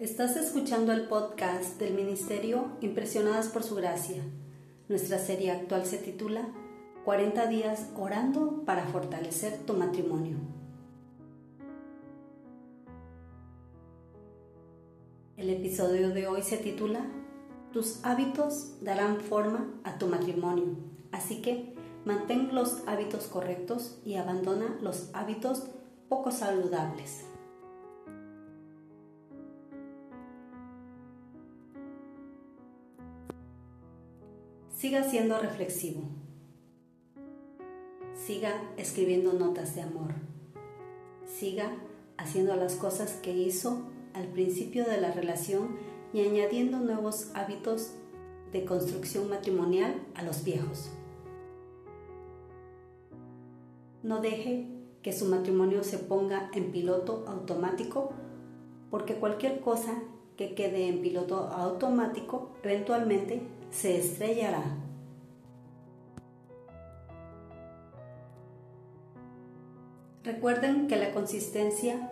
Estás escuchando el podcast del Ministerio Impresionadas por Su Gracia. Nuestra serie actual se titula 40 días orando para fortalecer tu matrimonio. El episodio de hoy se titula Tus hábitos darán forma a tu matrimonio. Así que mantén los hábitos correctos y abandona los hábitos poco saludables. Siga siendo reflexivo. Siga escribiendo notas de amor. Siga haciendo las cosas que hizo al principio de la relación y añadiendo nuevos hábitos de construcción matrimonial a los viejos. No deje que su matrimonio se ponga en piloto automático porque cualquier cosa que quede en piloto automático eventualmente se estrellará. Recuerden que la consistencia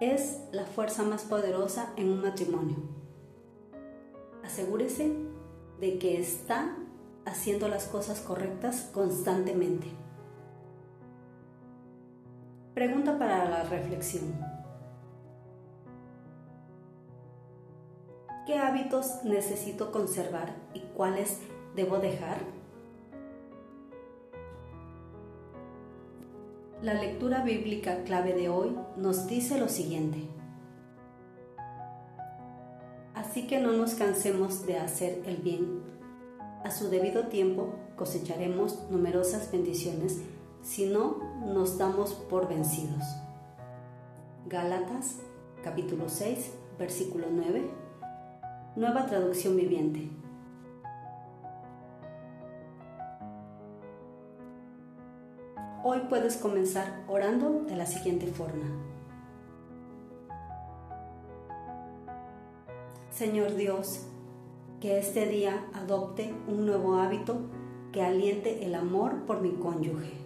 es la fuerza más poderosa en un matrimonio. Asegúrese de que está haciendo las cosas correctas constantemente. Pregunta para la reflexión. ¿Qué hábitos necesito conservar y cuáles debo dejar? La lectura bíblica clave de hoy nos dice lo siguiente. Así que no nos cansemos de hacer el bien. A su debido tiempo cosecharemos numerosas bendiciones si no nos damos por vencidos. Gálatas capítulo 6 versículo 9 Nueva traducción viviente. Hoy puedes comenzar orando de la siguiente forma. Señor Dios, que este día adopte un nuevo hábito que aliente el amor por mi cónyuge.